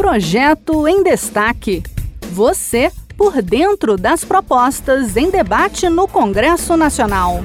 Projeto em Destaque. Você por dentro das propostas em debate no Congresso Nacional.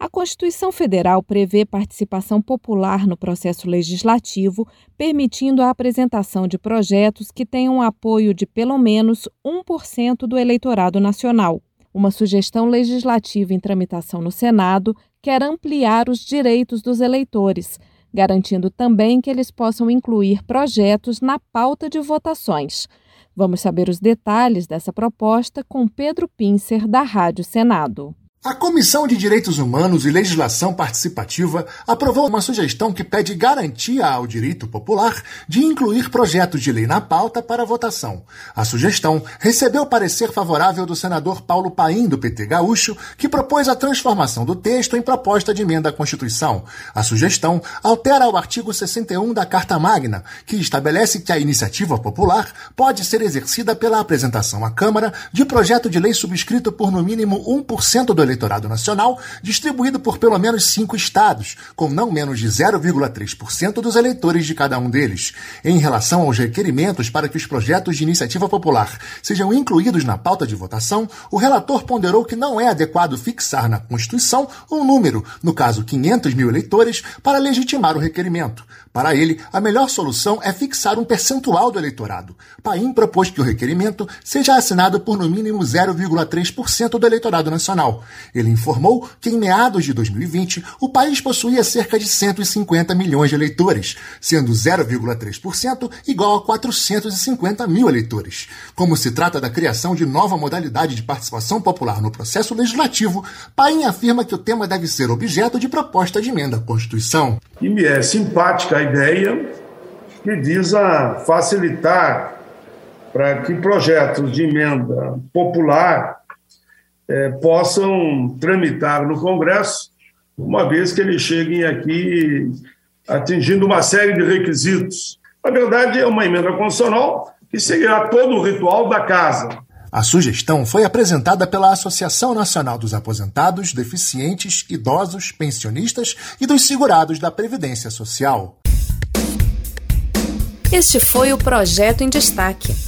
A Constituição Federal prevê participação popular no processo legislativo, permitindo a apresentação de projetos que tenham apoio de pelo menos 1% do eleitorado nacional. Uma sugestão legislativa em tramitação no Senado quer ampliar os direitos dos eleitores, garantindo também que eles possam incluir projetos na pauta de votações. Vamos saber os detalhes dessa proposta com Pedro Pincer, da Rádio Senado. A Comissão de Direitos Humanos e Legislação Participativa aprovou uma sugestão que pede garantia ao direito popular de incluir projetos de lei na pauta para votação. A sugestão recebeu parecer favorável do senador Paulo Paim, do PT Gaúcho, que propôs a transformação do texto em proposta de emenda à Constituição. A sugestão altera o artigo 61 da Carta Magna, que estabelece que a iniciativa popular pode ser exercida pela apresentação à Câmara de projeto de lei subscrito por no mínimo 1% do eleitorado nacional, distribuído por pelo menos cinco estados, com não menos de 0,3% dos eleitores de cada um deles. Em relação aos requerimentos para que os projetos de iniciativa popular sejam incluídos na pauta de votação, o relator ponderou que não é adequado fixar na Constituição um número, no caso 500 mil eleitores, para legitimar o requerimento. Para ele, a melhor solução é fixar um percentual do eleitorado. Paim propôs que o requerimento seja assinado por no mínimo 0,3% do eleitorado nacional. Ele informou que em meados de 2020 o país possuía cerca de 150 milhões de eleitores, sendo 0,3% igual a 450 mil eleitores. Como se trata da criação de nova modalidade de participação popular no processo legislativo, Paim afirma que o tema deve ser objeto de proposta de emenda à Constituição. E me é simpática a ideia que visa facilitar para que projetos de emenda popular é, possam tramitar no Congresso, uma vez que eles cheguem aqui atingindo uma série de requisitos. Na verdade, é uma emenda constitucional que seguirá todo o ritual da casa. A sugestão foi apresentada pela Associação Nacional dos Aposentados, Deficientes, Idosos, Pensionistas e dos Segurados da Previdência Social. Este foi o projeto em destaque.